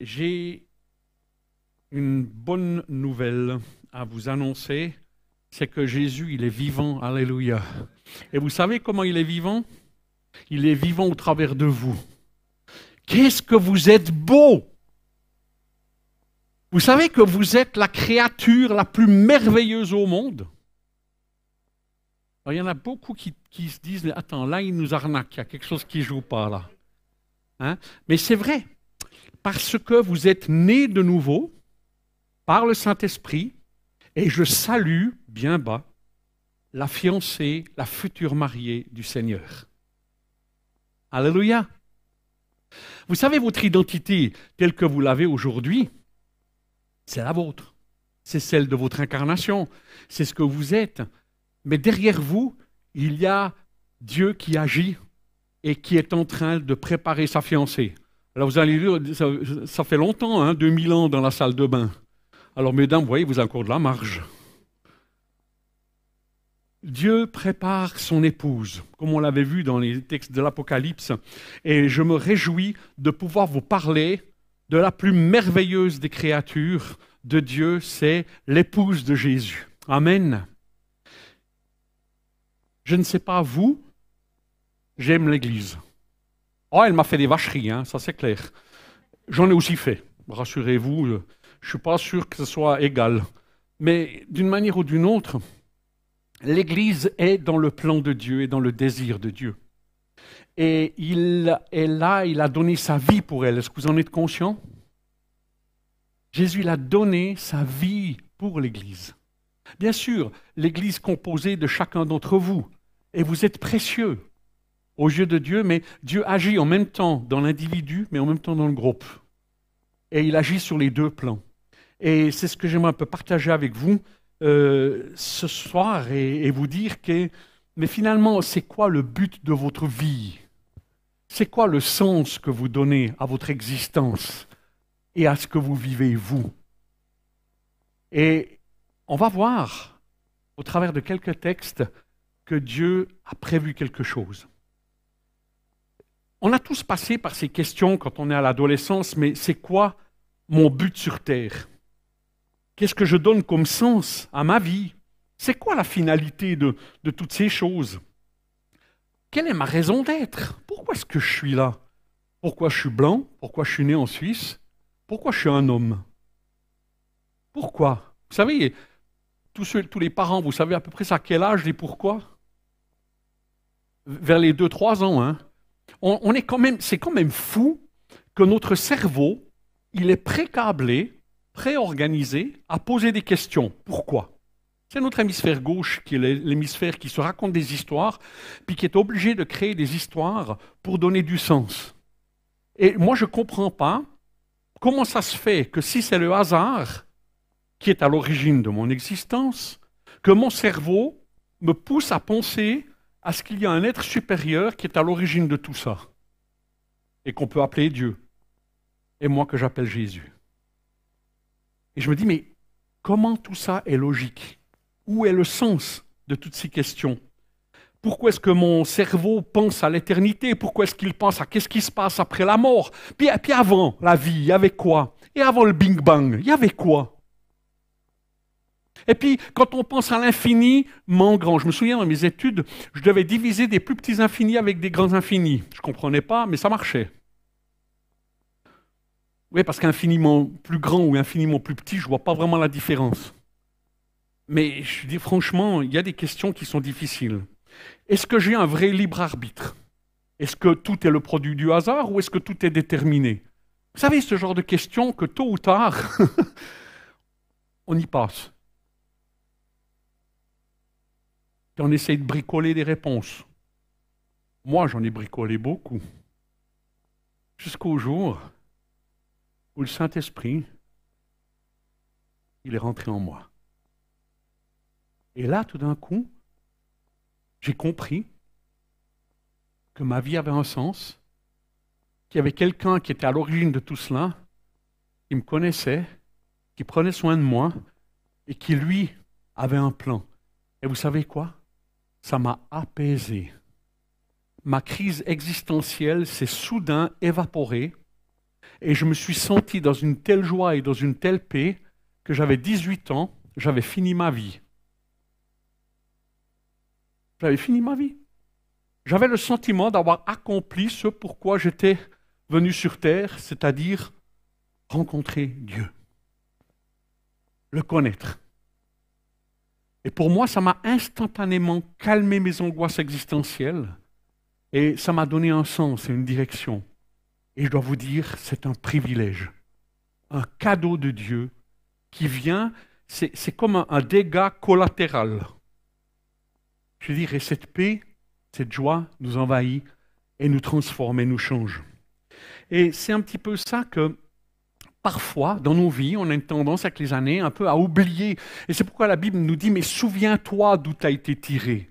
J'ai une bonne nouvelle à vous annoncer, c'est que Jésus, il est vivant, alléluia. Et vous savez comment il est vivant? Il est vivant au travers de vous. Qu'est-ce que vous êtes beau? Vous savez que vous êtes la créature la plus merveilleuse au monde? Il y en a beaucoup qui, se disent, attends, là, il nous arnaque, il y a quelque chose qui ne joue pas là. Hein? Mais c'est vrai, parce que vous êtes nés de nouveau par le Saint-Esprit, et je salue bien bas la fiancée, la future mariée du Seigneur. Alléluia. Vous savez, votre identité telle que vous l'avez aujourd'hui, c'est la vôtre. C'est celle de votre incarnation. C'est ce que vous êtes. Mais derrière vous, il y a Dieu qui agit et qui est en train de préparer sa fiancée. Alors vous allez dire, ça, fait longtemps, hein, 2000 ans dans la salle de bain. Alors mesdames, vous voyez, vous avez encore de la marge. Dieu prépare son épouse, comme on l'avait vu dans les textes de l'Apocalypse, et je me réjouis de pouvoir vous parler de la plus merveilleuse des créatures de Dieu, c'est l'épouse de Jésus. Amen. Je ne sais pas vous, j'aime l'Église. Oh, elle m'a fait des vacheries, hein, ça c'est clair. J'en ai aussi fait, rassurez-vous, je ne suis pas sûr que ce soit égal. Mais d'une manière ou d'une autre, l'Église est dans le plan de Dieu et dans le désir de Dieu. Et il est là, il a donné sa vie pour elle. Est-ce que vous en êtes conscient? Jésus il a donné sa vie pour l'Église. Bien sûr, l'Église composée de chacun d'entre vous, et vous êtes précieux aux yeux de Dieu, mais Dieu agit en même temps dans l'individu, mais en même temps dans le groupe. Et il agit sur les deux plans. Et c'est ce que j'aimerais un peu partager avec vous euh, ce soir et, vous dire que, mais finalement, c'est quoi le but de votre vie? C'est quoi le sens que vous donnez à votre existence et à ce que vous vivez vous? Et on va voir, au travers de quelques textes, que Dieu a prévu quelque chose. On a tous passé par ces questions quand on est à l'adolescence, mais c'est quoi mon but sur Terre? Qu'est-ce que je donne comme sens à ma vie? C'est quoi la finalité de, toutes ces choses? Quelle est ma raison d'être? Pourquoi est-ce que je suis là? Pourquoi je suis blanc? Pourquoi je suis né en Suisse? Pourquoi je suis un homme? Pourquoi? Vous savez, tous, les parents, vous savez à peu près à quel âge et pourquoi? Vers les 2-3 ans, hein, on, est quand même, c'est quand même fou que notre cerveau, il est précablé, préorganisé à poser des questions. Pourquoi? C'est notre hémisphère gauche qui est l'hémisphère qui se raconte des histoires, puis qui est obligé de créer des histoires pour donner du sens. Et moi, je ne comprends pas comment ça se fait que si c'est le hasard qui est à l'origine de mon existence, que mon cerveau me pousse à penser à ce qu'il y a un être supérieur qui est à l'origine de tout ça et qu'on peut appeler Dieu et moi que j'appelle Jésus. Et je me dis, mais comment tout ça est logique? Où est le sens de toutes ces questions? Pourquoi est-ce que mon cerveau pense à l'éternité? Pourquoi est-ce qu'il pense à qu'est-ce qui se passe après la mort? Puis, puis avant la vie, il y avait quoi? Et avant le Big Bang, il y avait quoi? Et puis, quand on pense à l'infini, grand, je me souviens dans mes études, je devais diviser des plus petits infinis avec des grands infinis. Je ne comprenais pas, mais ça marchait. Oui, parce qu'infiniment plus grand ou infiniment plus petit, je ne vois pas vraiment la différence. Mais je dis franchement, il y a des questions qui sont difficiles. Est-ce que j'ai un vrai libre arbitre? Est-ce que tout est le produit du hasard ou est-ce que tout est déterminé? Vous savez, ce genre de questions que tôt ou tard, on y passe. On essaye de bricoler des réponses. Moi, j'en ai bricolé beaucoup. Jusqu'au jour où le Saint-Esprit, il est rentré en moi. Et là, tout d'un coup, j'ai compris que ma vie avait un sens, qu'il y avait quelqu'un qui était à l'origine de tout cela, qui me connaissait, qui prenait soin de moi et qui, lui, avait un plan. Et vous savez quoi? Ça m'a apaisé. Ma crise existentielle s'est soudain évaporée Et je me suis senti dans une telle joie et dans une telle paix que j'avais 18 ans, j'avais fini ma vie. J'avais fini ma vie. J'avais le sentiment d'avoir accompli ce pourquoi j'étais venu sur terre, c'est-à-dire rencontrer Dieu, le connaître. Et pour moi, ça m'a instantanément calmé mes angoisses existentielles et ça m'a donné un sens et une direction. Et je dois vous dire, c'est un privilège, un cadeau de Dieu qui vient, c'est comme un, dégât collatéral. Je dirais, cette paix, cette joie nous envahit et nous transforme et nous change. Et c'est un petit peu ça que parfois, dans nos vies, on a une tendance avec les années un peu à oublier. Et c'est pourquoi la Bible nous dit, mais souviens-toi d'où tu as été tiré.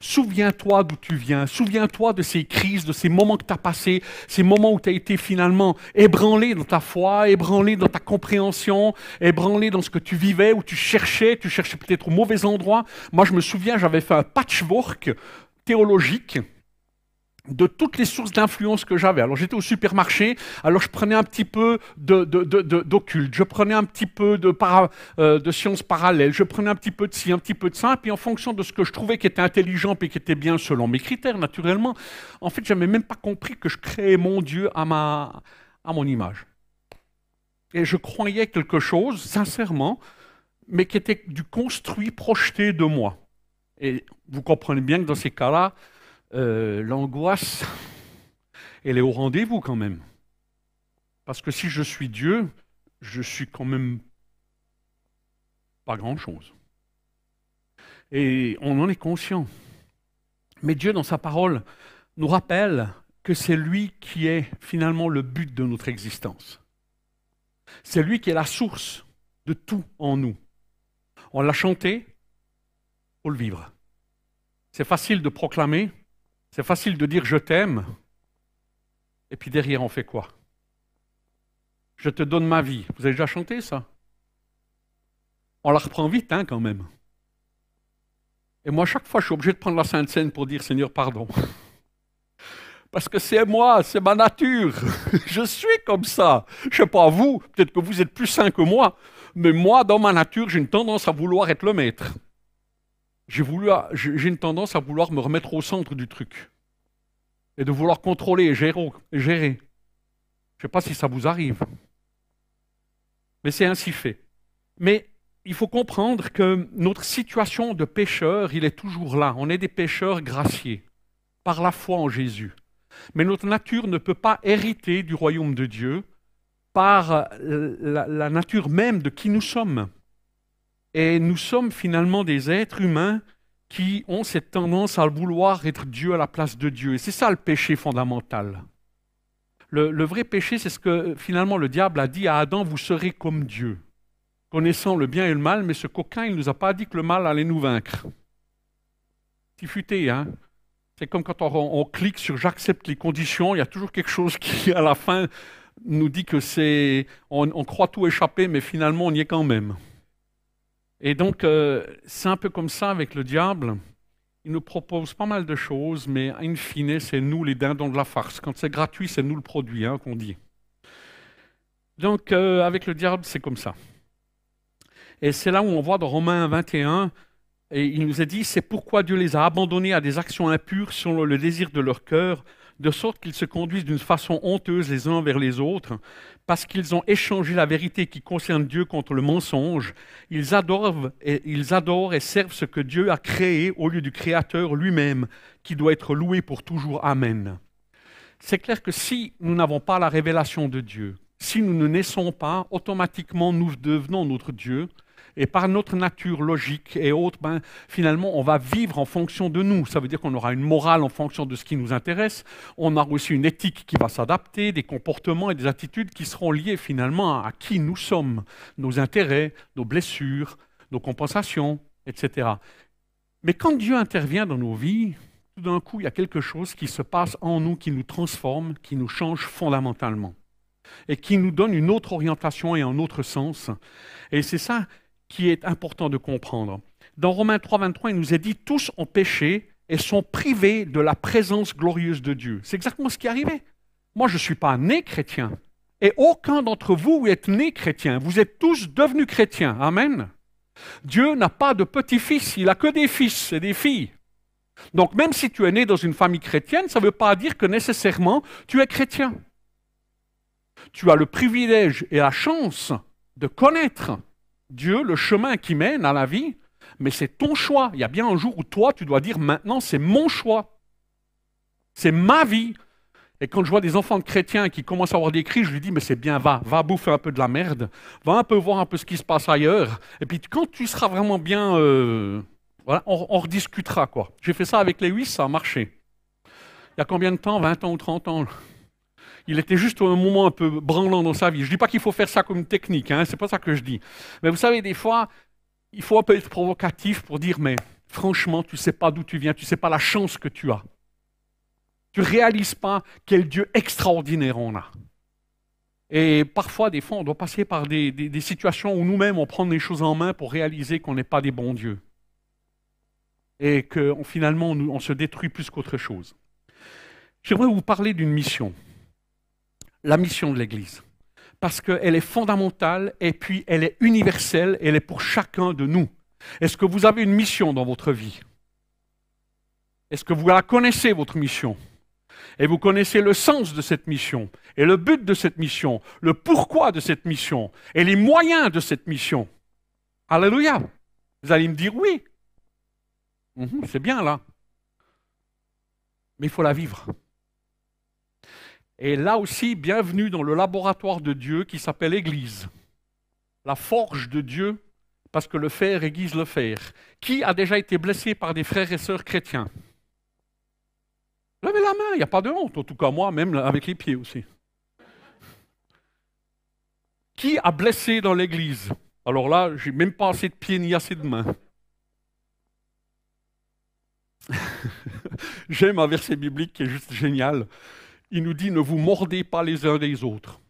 Souviens-toi d'où tu viens. Souviens-toi de ces crises, de ces moments que tu as passés, ces moments où tu as été finalement ébranlé dans ta foi, ébranlé dans ta compréhension, ébranlé dans ce que tu vivais, où tu cherchais, tu cherchais peut-être au mauvais endroit. Moi, je me souviens, j'avais fait un patchwork théologique de toutes les sources d'influence que j'avais. Alors j'étais au supermarché, alors je prenais un petit peu d'occulte, je prenais un petit peu de, euh, de sciences parallèles, je prenais un petit peu de ci, un petit peu de ça, et puis en fonction de ce que je trouvais qui était intelligent et qui était bien selon mes critères, naturellement, en fait, je n'avais même pas compris que je créais mon Dieu à, ma, à mon image. Et je croyais quelque chose, sincèrement, mais qui était du construit projeté de moi. Et vous comprenez bien que dans ces cas-là, euh, l'angoisse, elle est au rendez-vous quand même. Parce que si je suis Dieu, je suis quand même pas grand-chose. Et on en est conscient. Mais Dieu, dans sa parole, nous rappelle que c'est lui qui est finalement le but de notre existence. C'est lui qui est la source de tout en nous. On l'a chanté pour le vivre. C'est facile de proclamer, c'est facile de dire je t'aime, et puis derrière on fait quoi? Je te donne ma vie. Vous avez déjà chanté ça? On la reprend vite hein, quand même. Et moi, chaque fois, je suis obligé de prendre la Sainte Seine pour dire Seigneur, pardon. Parce que c'est moi, c'est ma nature. je suis comme ça. Je ne sais pas vous, peut-être que vous êtes plus sain que moi, mais moi, dans ma nature, j'ai une tendance à vouloir être le maître j'ai une tendance à vouloir me remettre au centre du truc et de vouloir contrôler et gérer. Je ne sais pas si ça vous arrive, mais c'est ainsi fait. Mais il faut comprendre que notre situation de pécheur, il est toujours là. On est des pécheurs graciés par la foi en Jésus. Mais notre nature ne peut pas hériter du royaume de Dieu par la nature même de qui nous sommes. Et nous sommes finalement des êtres humains qui ont cette tendance à vouloir être Dieu à la place de Dieu. Et c'est ça le péché fondamental. Le, vrai péché, c'est ce que finalement le diable a dit à Adam, vous serez comme Dieu, connaissant le bien et le mal, mais ce coquin, il ne nous a pas dit que le mal allait nous vaincre. futé, hein C'est comme quand on clique sur j'accepte les conditions, il y a toujours quelque chose qui, à la fin, nous dit que c'est... on croit tout échapper, mais finalement, on y est quand même. Et donc, euh, c'est un peu comme ça avec le diable. Il nous propose pas mal de choses, mais in fine, c'est nous les dindons de la farce. Quand c'est gratuit, c'est nous le produit, hein, qu'on dit. Donc, euh, avec le diable, c'est comme ça. Et c'est là où on voit dans Romains 21, et il nous a dit, c'est pourquoi Dieu les a abandonnés à des actions impures selon le désir de leur cœur, de sorte qu'ils se conduisent d'une façon honteuse les uns vers les autres, parce qu'ils ont échangé la vérité qui concerne Dieu contre le mensonge. Ils adorent, et, ils adorent et servent ce que Dieu a créé au lieu du Créateur lui-même, qui doit être loué pour toujours. Amen. C'est clair que si nous n'avons pas la révélation de Dieu, si nous ne naissons pas, automatiquement nous devenons notre Dieu, et par notre nature logique et autres, ben, finalement, on va vivre en fonction de nous. Ça veut dire qu'on aura une morale en fonction de ce qui nous intéresse. On aura aussi une éthique qui va s'adapter, des comportements et des attitudes qui seront liés finalement à qui nous sommes, nos intérêts, nos blessures, nos compensations, etc. Mais quand Dieu intervient dans nos vies, tout d'un coup, il y a quelque chose qui se passe en nous, qui nous transforme, qui nous change fondamentalement et qui nous donne une autre orientation et un autre sens. Et c'est ça qui est important de comprendre. Dans Romains 3, 23, il nous est dit tous ont péché et sont privés de la présence glorieuse de Dieu. C'est exactement ce qui est arrivé. Moi, je ne suis pas né chrétien. Et aucun d'entre vous est né chrétien. Vous êtes tous devenus chrétiens. Amen. Dieu n'a pas de petits-fils, il n'a que des fils et des filles. Donc même si tu es né dans une famille chrétienne, ça ne veut pas dire que nécessairement tu es chrétien. Tu as le privilège et la chance de connaître Dieu, le chemin qui mène à la vie, mais c'est ton choix. Il y a bien un jour où toi, tu dois dire maintenant, c'est mon choix. C'est ma vie. Et quand je vois des enfants de chrétiens qui commencent à avoir des cris, je lui dis, mais c'est bien, va, va bouffer un peu de la merde, va un peu voir un peu ce qui se passe ailleurs. Et puis quand tu seras vraiment bien, euh, on, rediscutera. quoi. J'ai fait ça avec les huit, ça a marché. Il y a combien de temps? 20 ans ou 30 ans? Il était juste un moment un peu branlant dans sa vie. Je ne dis pas qu'il faut faire ça comme technique, hein, c'est pas ça que je dis. Mais vous savez, des fois, il faut un peu être provocatif pour dire, mais franchement, tu ne sais pas d'où tu viens, tu ne sais pas la chance que tu as. Tu ne réalises pas quel Dieu extraordinaire on a. Et parfois, des fois, on doit passer par des, des situations où nous-mêmes, on prend les choses en main pour réaliser qu'on n'est pas des bons dieux. Et que finalement, on se détruit plus qu'autre chose. J'aimerais vous parler d'une mission la mission de l'Église. Parce qu'elle est fondamentale et puis elle est universelle, elle est pour chacun de nous. Est-ce que vous avez une mission dans votre vie? Est-ce que vous la connaissez, votre mission? Et vous connaissez le sens de cette mission, et le but de cette mission, le pourquoi de cette mission, et les moyens de cette mission Alléluia Vous allez me dire oui. Mhm, c'est bien là. Mais il faut la vivre. Et là aussi, bienvenue dans le laboratoire de Dieu qui s'appelle Église. La forge de Dieu, parce que le fer aiguise le fer. Qui a déjà été blessé par des frères et sœurs chrétiens? Levez la main, il n'y a pas de honte, en tout cas moi, même avec les pieds aussi. Qui a blessé dans l'Église? Alors là, j'ai même pas assez de pieds ni assez de mains. J'aime un verset biblique qui est juste génial il nous dit ne vous mordez pas les uns des autres.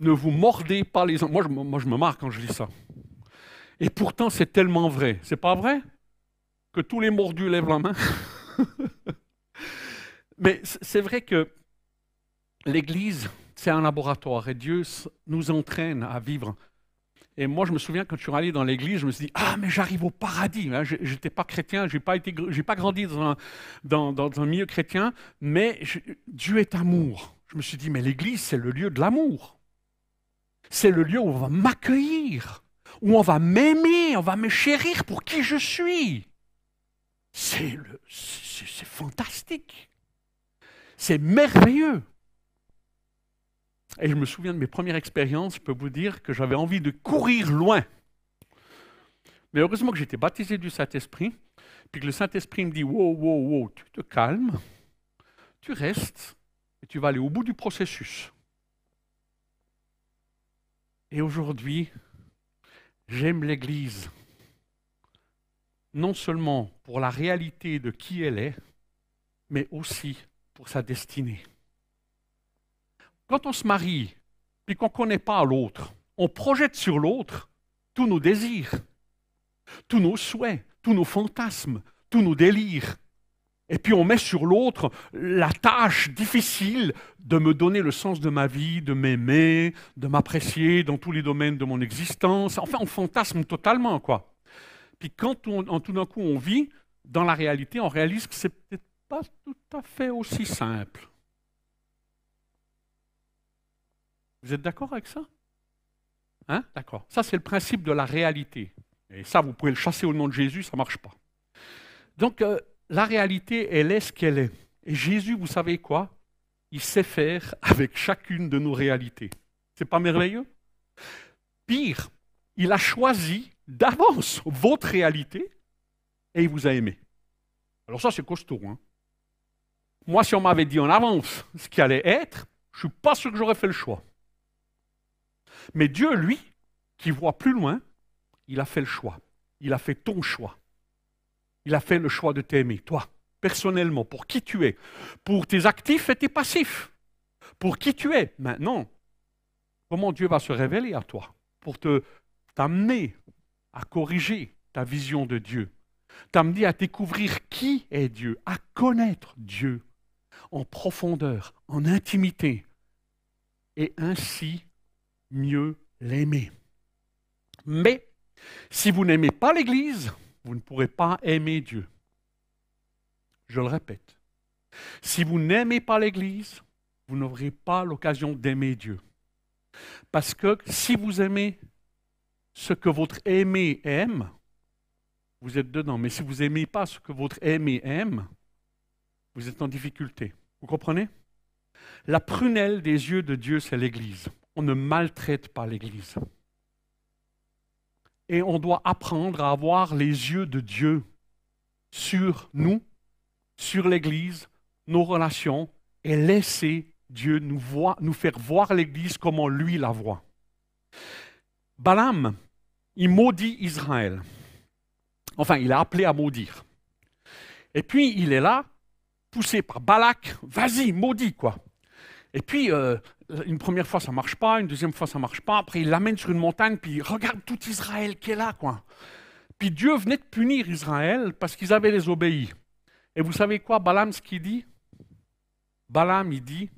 Ne vous mordez pas les uns. Moi, je, moi, je me marre quand je dis ça. Et pourtant, c'est tellement vrai. C'est pas vrai? Que tous les mordus lèvent la main? Mais c'est vrai que l'Église, c'est un laboratoire et Dieu nous entraîne à vivre et moi, je me souviens quand je suis allé dans l'église, je me suis dit Ah, mais j'arrive au paradis. Hein. Je n'étais pas chrétien, je n'ai pas, pas grandi dans un, dans, dans un milieu chrétien, mais Dieu est amour. Je me suis dit Mais l'église, c'est le lieu de l'amour. C'est le lieu où on va m'accueillir, où on va m'aimer, on va me chérir pour qui je suis. C'est fantastique. C'est merveilleux. Et je me souviens de mes premières expériences, je peux vous dire que j'avais envie de courir loin. Mais heureusement que j'étais baptisé du Saint-Esprit, puis que le Saint-Esprit me dit Wow, wow, wow, tu te calmes, tu restes, et tu vas aller au bout du processus. Et aujourd'hui, j'aime l'Église, non seulement pour la réalité de qui elle est, mais aussi pour sa destinée. Quand on se marie, puis qu'on ne connaît pas l'autre, on projette sur l'autre tous nos désirs, tous nos souhaits, tous nos fantasmes, tous nos délires. Et puis on met sur l'autre la tâche difficile de me donner le sens de ma vie, de m'aimer, de m'apprécier dans tous les domaines de mon existence. Enfin, on fantasme totalement, quoi. Puis quand on, tout d'un coup on vit dans la réalité, on réalise que c'est peut-être pas tout à fait aussi simple. Vous êtes d'accord avec ça? Hein? D'accord. Ça, c'est le principe de la réalité. Et ça, vous pouvez le chasser au nom de Jésus, ça ne marche pas. Donc, euh, la réalité, elle est ce qu'elle est. Et Jésus, vous savez quoi? Il sait faire avec chacune de nos réalités. C'est pas merveilleux? Pire, il a choisi d'avance votre réalité et il vous a aimé. Alors ça, c'est costaud. Hein Moi, si on m'avait dit en avance ce qui allait être, je ne suis pas sûr que j'aurais fait le choix. Mais Dieu, lui, qui voit plus loin, il a fait le choix. Il a fait ton choix. Il a fait le choix de t'aimer, toi, personnellement, pour qui tu es, pour tes actifs et tes passifs, pour qui tu es. Maintenant, comment Dieu va se révéler à toi pour te t'amener à corriger ta vision de Dieu, t'amener à découvrir qui est Dieu, à connaître Dieu, en profondeur, en intimité, et ainsi mieux l'aimer. Mais si vous n'aimez pas l'Église, vous ne pourrez pas aimer Dieu. Je le répète. Si vous n'aimez pas l'Église, vous n'aurez pas l'occasion d'aimer Dieu. Parce que si vous aimez ce que votre aimé aime, vous êtes dedans. Mais si vous n'aimez pas ce que votre aimé aime, vous êtes en difficulté. Vous comprenez? La prunelle des yeux de Dieu, c'est l'Église. On ne maltraite pas l'Église. Et on doit apprendre à avoir les yeux de Dieu sur nous, sur l'Église, nos relations, et laisser Dieu nous, faire voir l'Église comme lui la voit. Balaam, il maudit Israël. Enfin, il a appelé à maudire. Et puis, il est là, poussé par Balak, vas-y, maudit, quoi. Et puis, euh, une première fois, ça marche pas, une deuxième fois, ça marche pas. Après, il l'amène sur une montagne, puis regarde tout Israël qui est là, quoi. Puis Dieu venait de punir Israël parce qu'ils avaient désobéi. Et vous savez quoi, Balaam, ce qu'il dit? Balaam, il dit,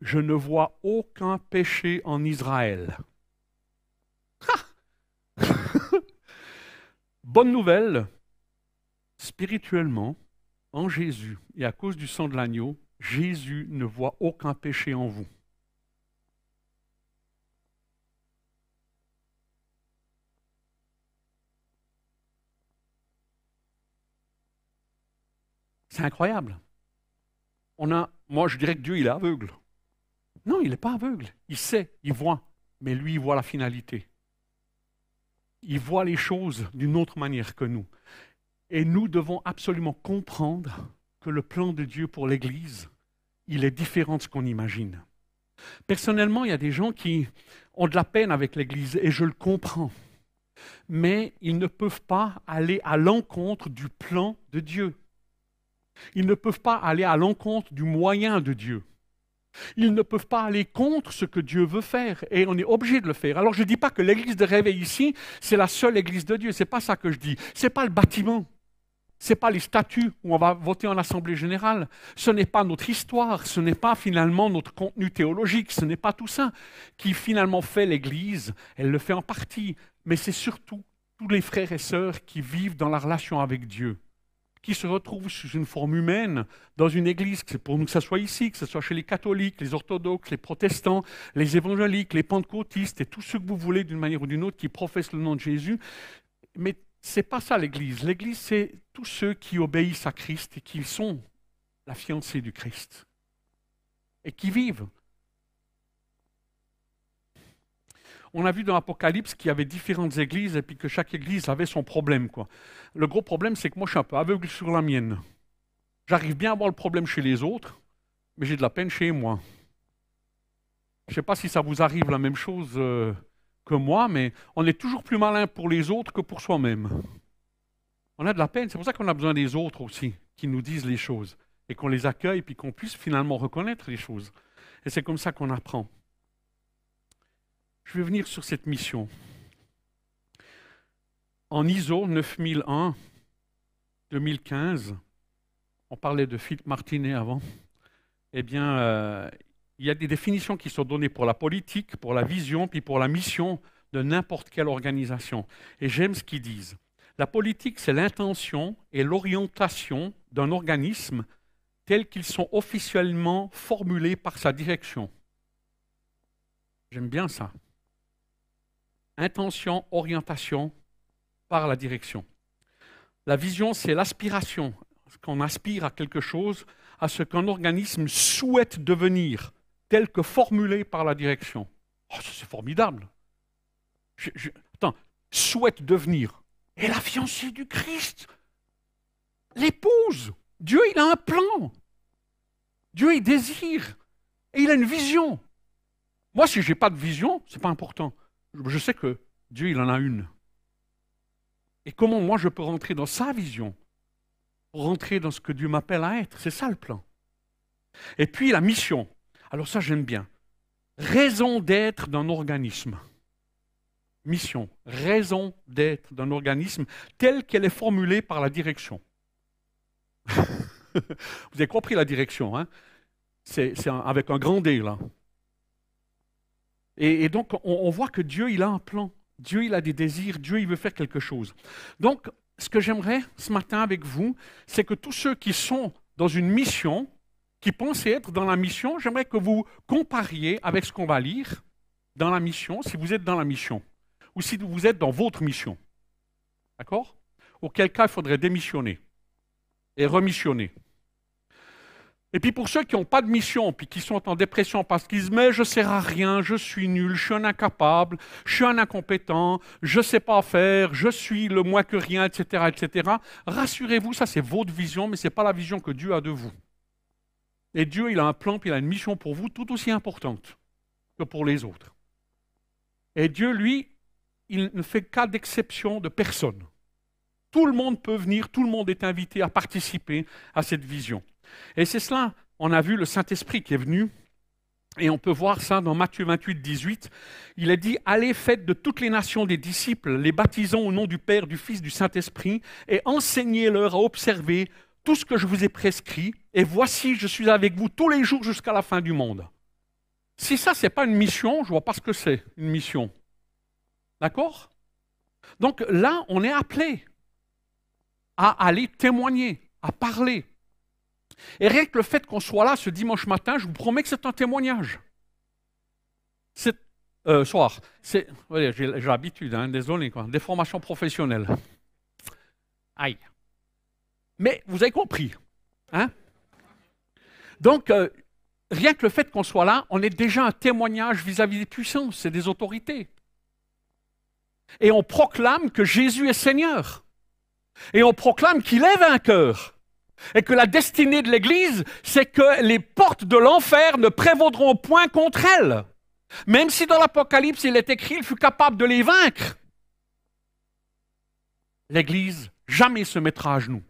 je ne vois aucun péché en Israël. Bonne nouvelle, spirituellement, en Jésus et à cause du sang de l'agneau, Jésus ne voit aucun péché en vous. C'est incroyable. On a, moi, je dirais que Dieu, il est aveugle. Non, il n'est pas aveugle. Il sait, il voit. Mais lui, il voit la finalité. Il voit les choses d'une autre manière que nous. Et nous devons absolument comprendre que le plan de Dieu pour l'Église, il est différent de ce qu'on imagine. Personnellement, il y a des gens qui ont de la peine avec l'Église, et je le comprends. Mais ils ne peuvent pas aller à l'encontre du plan de Dieu. Ils ne peuvent pas aller à l'encontre du moyen de Dieu. Ils ne peuvent pas aller contre ce que Dieu veut faire et on est obligé de le faire. Alors je ne dis pas que l'église de réveil ici, c'est la seule église de Dieu, ce n'est pas ça que je dis. Ce n'est pas le bâtiment, ce n'est pas les statuts où on va voter en assemblée générale, ce n'est pas notre histoire, ce n'est pas finalement notre contenu théologique, ce n'est pas tout ça qui finalement fait l'église, elle le fait en partie, mais c'est surtout tous les frères et sœurs qui vivent dans la relation avec Dieu qui se retrouvent sous une forme humaine dans une église, c'est pour nous que ce soit ici, que ce soit chez les catholiques, les orthodoxes, les protestants, les évangéliques, les pentecôtistes et tous ceux que vous voulez d'une manière ou d'une autre qui professent le nom de Jésus. Mais ce n'est pas ça l'église. L'église, c'est tous ceux qui obéissent à Christ et qui sont la fiancée du Christ et qui vivent on a vu dans l'Apocalypse qu'il y avait différentes églises et puis que chaque église avait son problème. Quoi. Le gros problème, c'est que moi, je suis un peu aveugle sur la mienne. J'arrive bien à voir le problème chez les autres, mais j'ai de la peine chez moi. Je ne sais pas si ça vous arrive la même chose euh, que moi, mais on est toujours plus malin pour les autres que pour soi-même. On a de la peine, c'est pour ça qu'on a besoin des autres aussi, qui nous disent les choses, et qu'on les accueille, puis qu'on puisse finalement reconnaître les choses. Et c'est comme ça qu'on apprend. Je vais venir sur cette mission. En ISO 9001 2015, on parlait de Philippe Martinet avant, eh bien, euh, il y a des définitions qui sont données pour la politique, pour la vision, puis pour la mission de n'importe quelle organisation. Et j'aime ce qu'ils disent. La politique, c'est l'intention et l'orientation d'un organisme tels qu'ils sont officiellement formulés par sa direction. J'aime bien ça intention, orientation par la direction. La vision, c'est l'aspiration, qu'on aspire à quelque chose, à ce qu'un organisme souhaite devenir, tel que formulé par la direction. Oh, c'est formidable. attends, souhaite devenir. Et la fiancée du Christ, l'épouse. Dieu, il a un plan. Dieu, il désire. Et il a une vision. Moi, si je n'ai pas de vision, ce n'est pas important je sais que Dieu, il en a une. Et comment moi je peux rentrer dans sa vision, rentrer dans ce que Dieu m'appelle à être? C'est ça le plan. Et puis la mission. Alors ça, j'aime bien. Raison d'être d'un organisme. Mission. Raison d'être d'un organisme telle qu'elle est formulée par la direction. Vous avez compris la direction. Hein? C'est avec un grand D, là. Et, donc, on, on, voit que Dieu, il a un plan. Dieu, il a des désirs. Dieu, il veut faire quelque chose. Donc, ce que j'aimerais ce matin avec vous, c'est que tous ceux qui sont dans une mission, qui pensent être dans la mission, j'aimerais que vous compariez avec ce qu'on va lire dans la mission, si vous êtes dans la mission, ou si vous êtes dans votre mission. D'accord? Auquel cas, il faudrait démissionner et remissionner. Et puis pour ceux qui n'ont pas de mission, puis qui sont en dépression parce qu'ils disent Mais je ne sers à rien, je suis nul, je suis un incapable, je suis un incompétent, je ne sais pas faire, je suis le moins que rien, etc. etc. Rassurez-vous, ça c'est votre vision, mais ce n'est pas la vision que Dieu a de vous. Et Dieu, il a un plan, puis il a une mission pour vous tout aussi importante que pour les autres. Et Dieu, lui, il ne fait cas d'exception de personne. Tout le monde peut venir, tout le monde est invité à participer à cette vision. Et c'est cela, on a vu le Saint-Esprit qui est venu, et on peut voir ça dans Matthieu 28, 18. Il a dit, allez, faites de toutes les nations des disciples, les baptisons au nom du Père, du Fils, du Saint-Esprit, et enseignez-leur à observer tout ce que je vous ai prescrit, et voici, je suis avec vous tous les jours jusqu'à la fin du monde. Si ça, ce n'est pas une mission, je ne vois pas ce que c'est, une mission. D'accord? Donc là, on est appelé à aller témoigner, à parler. Et rien que le fait qu'on soit là ce dimanche matin, je vous promets que c'est un témoignage. C'est euh, soir. C'est, j'ai, l'habitude, hein, désolé, quoi. Des formations professionnelles. Aïe. Mais vous avez compris. Hein? Donc, euh, rien que le fait qu'on soit là, on est déjà un témoignage vis-à-vis des puissances et des autorités. Et on proclame que Jésus est Seigneur. Et on proclame qu'il est vainqueur. Et que la destinée de l'Église, c'est que les portes de l'enfer ne prévaudront point contre elle. Même si dans l'Apocalypse il est écrit, il fut capable de les vaincre. L'Église jamais se mettra à genoux.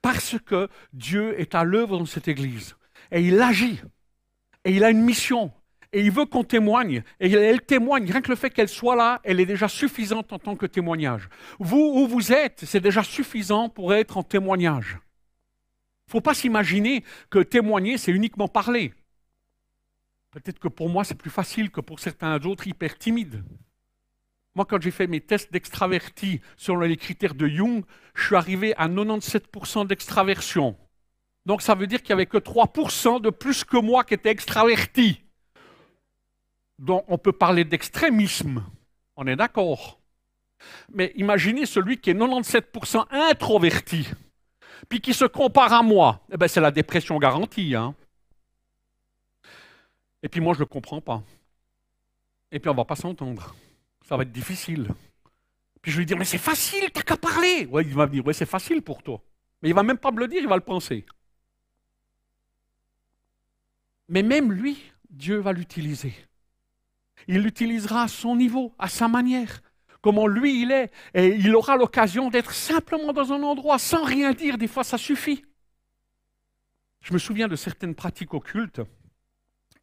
Parce que Dieu est à l'œuvre dans cette Église. Et il agit. Et il a une mission et il veut qu'on témoigne. Et elle témoigne, rien que le fait qu'elle soit là, elle est déjà suffisante en tant que témoignage. Vous, où vous êtes, c'est déjà suffisant pour être en témoignage. Il ne faut pas s'imaginer que témoigner, c'est uniquement parler. Peut-être que pour moi, c'est plus facile que pour certains autres hyper timides. Moi, quand j'ai fait mes tests d'extraverti selon les critères de Jung, je suis arrivé à 97% d'extraversion. Donc ça veut dire qu'il n'y avait que 3% de plus que moi qui étaient extravertis. Donc on peut parler d'extrémisme, on est d'accord. Mais imaginez celui qui est 97% introverti, puis qui se compare à moi. Eh bien, c'est la dépression garantie. Hein. Et puis moi, je ne le comprends pas. Et puis on ne va pas s'entendre. Ça va être difficile. Puis je lui dis, mais c'est facile, t'as qu'à parler. Ouais, il va me dire, ouais, c'est facile pour toi. Mais il va même pas me le dire, il va le penser. Mais même lui, Dieu va l'utiliser. Il l'utilisera à son niveau, à sa manière, comment lui il est, et il aura l'occasion d'être simplement dans un endroit sans rien dire, des fois ça suffit. Je me souviens de certaines pratiques occultes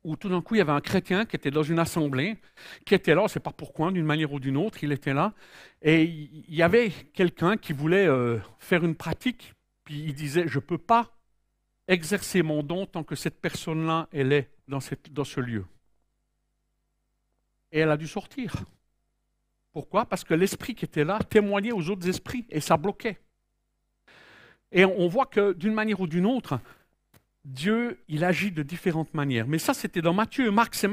où tout d'un coup il y avait un chrétien qui était dans une assemblée, qui était là, on ne sait pas pourquoi, d'une manière ou d'une autre, il était là, et il y avait quelqu'un qui voulait euh, faire une pratique, puis il disait, je ne peux pas exercer mon don tant que cette personne-là, est dans ce lieu et elle a dû sortir. Pourquoi? Parce que l'esprit qui était là témoignait aux autres esprits et ça bloquait. Et on voit que d'une manière ou d'une autre, Dieu, il agit de différentes manières. Mais ça, c'était dans Matthieu. Marc, c'est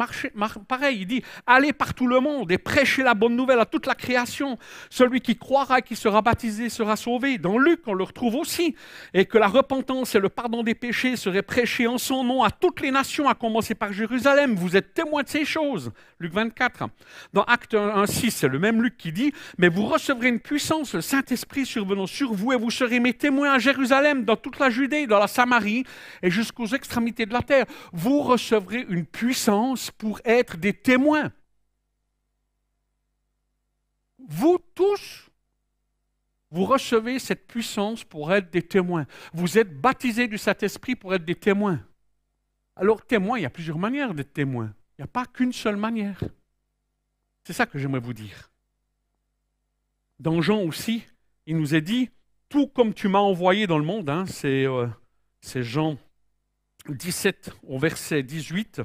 pareil. Il dit Allez par tout le monde et prêchez la bonne nouvelle à toute la création. Celui qui croira et qui sera baptisé sera sauvé. Dans Luc, on le retrouve aussi. Et que la repentance et le pardon des péchés seraient prêchés en son nom à toutes les nations, à commencer par Jérusalem. Vous êtes témoins de ces choses. Luc 24. Dans Acte 1, 6, c'est le même Luc qui dit Mais vous recevrez une puissance, le Saint-Esprit survenant sur vous, et vous serez mes témoins à Jérusalem, dans toute la Judée, dans la Samarie, et jusqu'aux extrémités de la terre. Vous recevrez une puissance pour être des témoins. Vous tous, vous recevez cette puissance pour être des témoins. Vous êtes baptisés du Saint-Esprit pour être des témoins. Alors, témoin, il y a plusieurs manières d'être témoin. Il n'y a pas qu'une seule manière. C'est ça que j'aimerais vous dire. Dans Jean aussi, il nous est dit, Tout comme tu m'as envoyé dans le monde, hein, c'est Jean 17 au verset 18,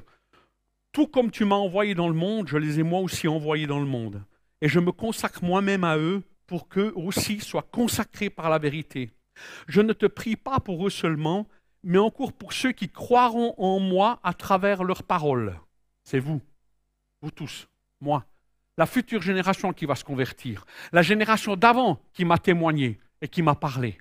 tout comme tu m'as envoyé dans le monde, je les ai moi aussi envoyés dans le monde. Et je me consacre moi-même à eux pour qu'eux aussi soient consacrés par la vérité. Je ne te prie pas pour eux seulement, mais encore pour ceux qui croiront en moi à travers leurs paroles. C'est vous, vous tous, moi, la future génération qui va se convertir, la génération d'avant qui m'a témoigné et qui m'a parlé.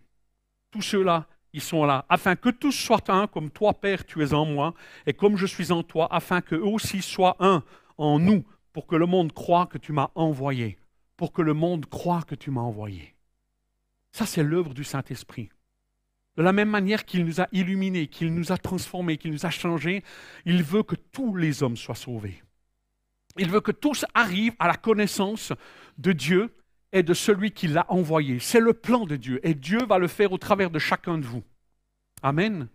Tous ceux-là, ils sont là, afin que tous soient un, comme toi, Père, tu es en moi, et comme je suis en toi, afin qu'eux aussi soient un en nous, pour que le monde croie que tu m'as envoyé, pour que le monde croie que tu m'as envoyé. Ça, c'est l'œuvre du Saint-Esprit. De la même manière qu'il nous a illuminés, qu'il nous a transformés, qu'il nous a changés, il veut que tous les hommes soient sauvés. Il veut que tous arrivent à la connaissance de Dieu et de celui qui l'a envoyé. C'est le plan de Dieu et Dieu va le faire au travers de chacun de vous. Amen.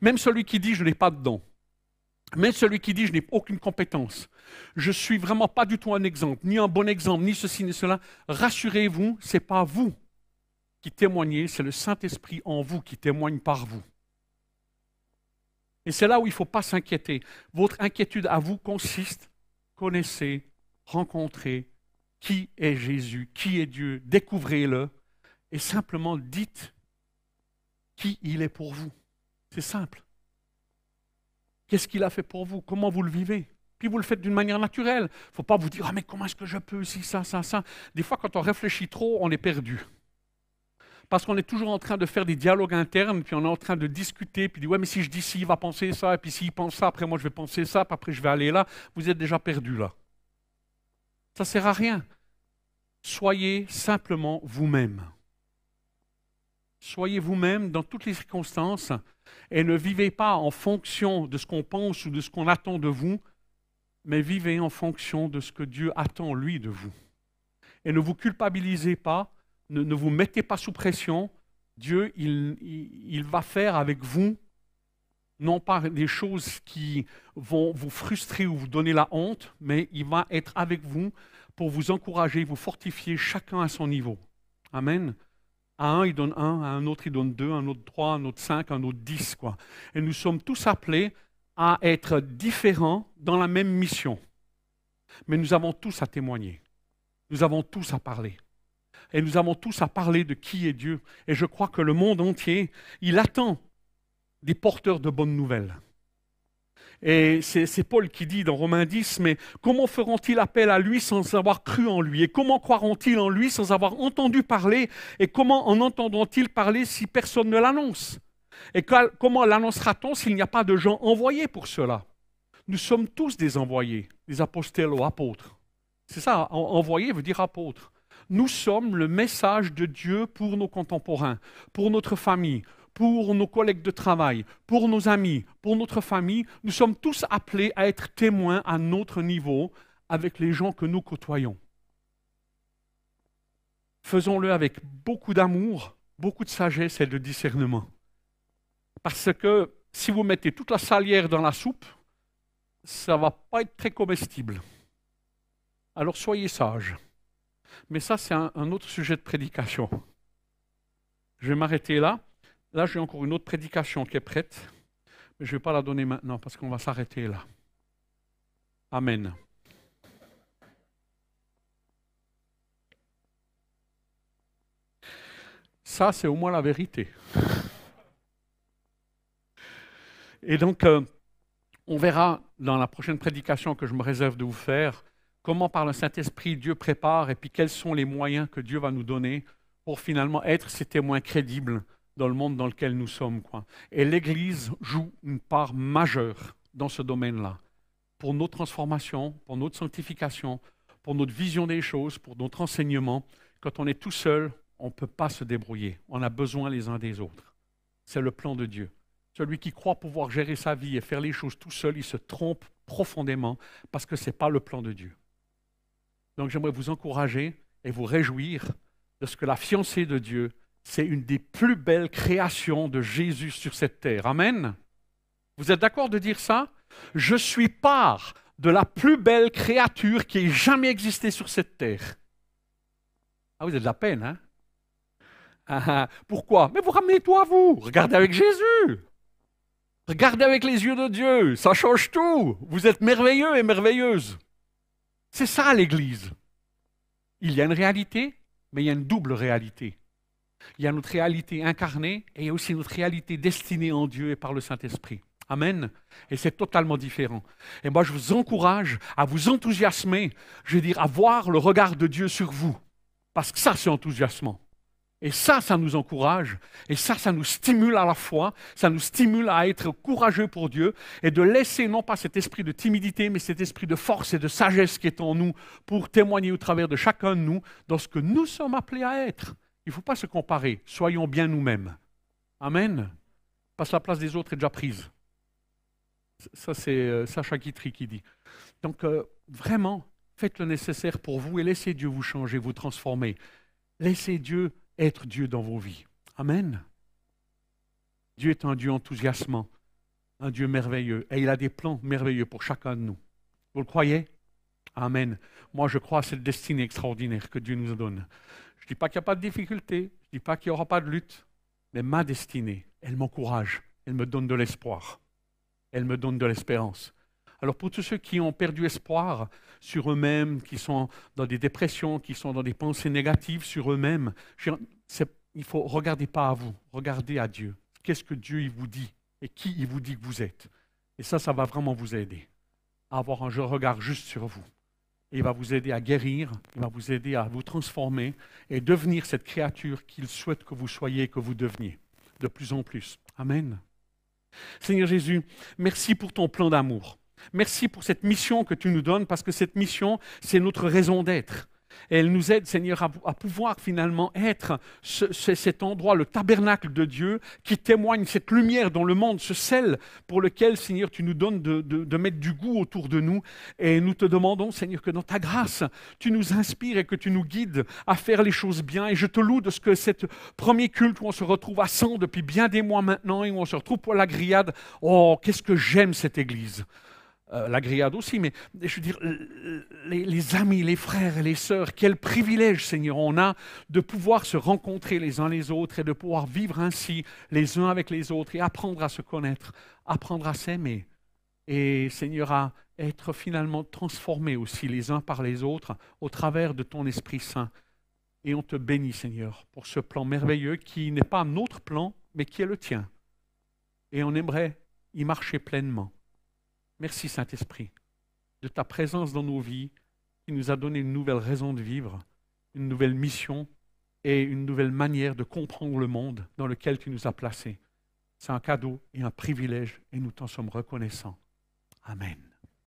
Même celui qui dit je n'ai pas de don, même celui qui dit je n'ai aucune compétence, je suis vraiment pas du tout un exemple, ni un bon exemple, ni ceci ni cela, rassurez-vous, ce n'est pas vous qui témoignez, c'est le Saint-Esprit en vous qui témoigne par vous. Et c'est là où il ne faut pas s'inquiéter. Votre inquiétude à vous consiste, connaissez, rencontrez, qui est Jésus, qui est Dieu, découvrez-le et simplement dites qui il est pour vous. C'est simple. Qu'est-ce qu'il a fait pour vous? Comment vous le vivez? Puis vous le faites d'une manière naturelle. Il ne faut pas vous dire Ah, mais comment est-ce que je peux? Si, ça, ça, ça Des fois, quand on réfléchit trop, on est perdu. Parce qu'on est toujours en train de faire des dialogues internes, puis on est en train de discuter, puis dit Ouais, mais si je dis ci, il va penser ça, et puis s'il pense ça, après moi je vais penser ça, puis après je vais aller là. Vous êtes déjà perdu là. Ça ne sert à rien. Soyez simplement vous-même. Soyez vous-même dans toutes les circonstances et ne vivez pas en fonction de ce qu'on pense ou de ce qu'on attend de vous, mais vivez en fonction de ce que Dieu attend, lui, de vous. Et ne vous culpabilisez pas, ne, vous mettez pas sous pression. Dieu, il, il va faire avec vous non pas des choses qui vont vous frustrer ou vous donner la honte, mais il va être avec vous pour vous encourager, vous fortifier, chacun à son niveau. Amen. À un, il donne un, à un autre, il donne deux, à un autre trois, à un autre cinq, à un autre dix. Quoi. Et nous sommes tous appelés à être différents dans la même mission. Mais nous avons tous à témoigner. Nous avons tous à parler. Et nous avons tous à parler de qui est Dieu. Et je crois que le monde entier, il attend des porteurs de bonnes nouvelles. Et c'est Paul qui dit dans Romains 10, mais comment feront-ils appel à lui sans avoir cru en lui? Et comment croiront-ils en lui sans avoir entendu parler? Et comment en entendront-ils parler si personne ne l'annonce? Et comment l'annoncera-t-on s'il n'y a pas de gens envoyés pour cela? Nous sommes tous des envoyés, des apostellos, apôtres. C'est ça, envoyé veut dire apôtre. Nous sommes le message de Dieu pour nos contemporains, pour notre famille, pour nos collègues de travail, pour nos amis, pour notre famille, nous sommes tous appelés à être témoins à notre niveau avec les gens que nous côtoyons. Faisons-le avec beaucoup d'amour, beaucoup de sagesse et de discernement. Parce que si vous mettez toute la salière dans la soupe, ça ne va pas être très comestible. Alors soyez sages. Mais ça, c'est un, un autre sujet de prédication. Je vais m'arrêter là. Là, j'ai encore une autre prédication qui est prête, mais je ne vais pas la donner maintenant parce qu'on va s'arrêter là. Amen. Ça, c'est au moins la vérité. Et donc, euh, on verra dans la prochaine prédication que je me réserve de vous faire comment par le Saint-Esprit Dieu prépare et puis quels sont les moyens que Dieu va nous donner pour finalement être ces témoins crédibles dans le monde dans lequel nous sommes. Quoi. Et l'Église joue une part majeure dans ce domaine-là, pour notre transformation, pour notre sanctification, pour notre vision des choses, pour notre enseignement. Quand on est tout seul, on ne peut pas se débrouiller. On a besoin les uns des autres. C'est le plan de Dieu. Celui qui croit pouvoir gérer sa vie et faire les choses tout seul, il se trompe profondément parce que ce n'est pas le plan de Dieu. Donc j'aimerais vous encourager et vous réjouir de ce que la fiancée de Dieu c'est une des plus belles créations de Jésus sur cette terre. Amen. Vous êtes d'accord de dire ça? Je suis part de la plus belle créature qui ait jamais existé sur cette terre. Ah, vous avez de la peine, hein? Ah, ah. Pourquoi? Mais vous ramenez toi à vous. Regardez avec Jésus. Regardez avec les yeux de Dieu. Ça change tout. Vous êtes merveilleux et merveilleuses. C'est ça l'Église. Il y a une réalité, mais il y a une double réalité. Il y a notre réalité incarnée et il y a aussi notre réalité destinée en Dieu et par le Saint-Esprit. Amen. Et c'est totalement différent. Et moi, je vous encourage à vous enthousiasmer, je veux dire, à voir le regard de Dieu sur vous. Parce que ça, c'est enthousiasmant. Et ça, ça nous encourage. Et ça, ça nous stimule à la foi. Ça nous stimule à être courageux pour Dieu et de laisser non pas cet esprit de timidité, mais cet esprit de force et de sagesse qui est en nous pour témoigner au travers de chacun de nous dans ce que nous sommes appelés à être. Il ne faut pas se comparer. Soyons bien nous-mêmes. Amen. Parce que la place des autres est déjà prise. Ça, c'est euh, Sacha Guitry qui dit. Donc, euh, vraiment, faites le nécessaire pour vous et laissez Dieu vous changer, vous transformer. Laissez Dieu être Dieu dans vos vies. Amen. Dieu est un Dieu enthousiasmant, un Dieu merveilleux, et il a des plans merveilleux pour chacun de nous. Vous le croyez? Amen. Moi, je crois à cette destinée extraordinaire que Dieu nous donne. Je ne dis pas qu'il n'y a pas de difficulté, je ne dis pas qu'il n'y aura pas de lutte, mais ma destinée, elle m'encourage, elle me donne de l'espoir, elle me donne de l'espérance. Alors pour tous ceux qui ont perdu espoir sur eux-mêmes, qui sont dans des dépressions, qui sont dans des pensées négatives sur eux-mêmes, il faut regarder pas à vous, regardez à Dieu. Qu'est-ce que Dieu vous dit? Et qui il vous dit que vous êtes? Et ça, ça va vraiment vous aider. À avoir un regard juste sur vous il va vous aider à guérir, il va vous aider à vous transformer et devenir cette créature qu'il souhaite que vous soyez et que vous deveniez de plus en plus. Amen. Seigneur Jésus, merci pour ton plan d'amour. Merci pour cette mission que tu nous donnes, parce que cette mission, c'est notre raison d'être. Et elle nous aide, Seigneur, à, pouvoir finalement être cet endroit, le tabernacle de Dieu, qui témoigne cette lumière dans le monde, ce sel pour lequel, Seigneur, tu nous donnes de, de, mettre du goût autour de nous. Et nous te demandons, Seigneur, que dans ta grâce, tu nous inspires et que tu nous guides à faire les choses bien. Et je te loue de ce que cette premier culte où on se retrouve à 100 depuis bien des mois maintenant et où on se retrouve pour la grillade, oh, qu'est-ce que j'aime cette église. Euh, la grillade aussi, mais je veux dire, les, amis, les frères et les sœurs, quel privilège, Seigneur, on a de pouvoir se rencontrer les uns les autres et de pouvoir vivre ainsi les uns avec les autres et apprendre à se connaître, apprendre à s'aimer. Et Seigneur, à être finalement transformés aussi les uns par les autres au travers de ton Esprit Saint. Et on te bénit, Seigneur, pour ce plan merveilleux qui n'est pas notre plan, mais qui est le tien. Et on aimerait y marcher pleinement. Merci Saint-Esprit de ta présence dans nos vies qui nous a donné une nouvelle raison de vivre, une nouvelle mission et une nouvelle manière de comprendre le monde dans lequel tu nous as placés. C'est un cadeau et un privilège et nous t'en sommes reconnaissants. Amen.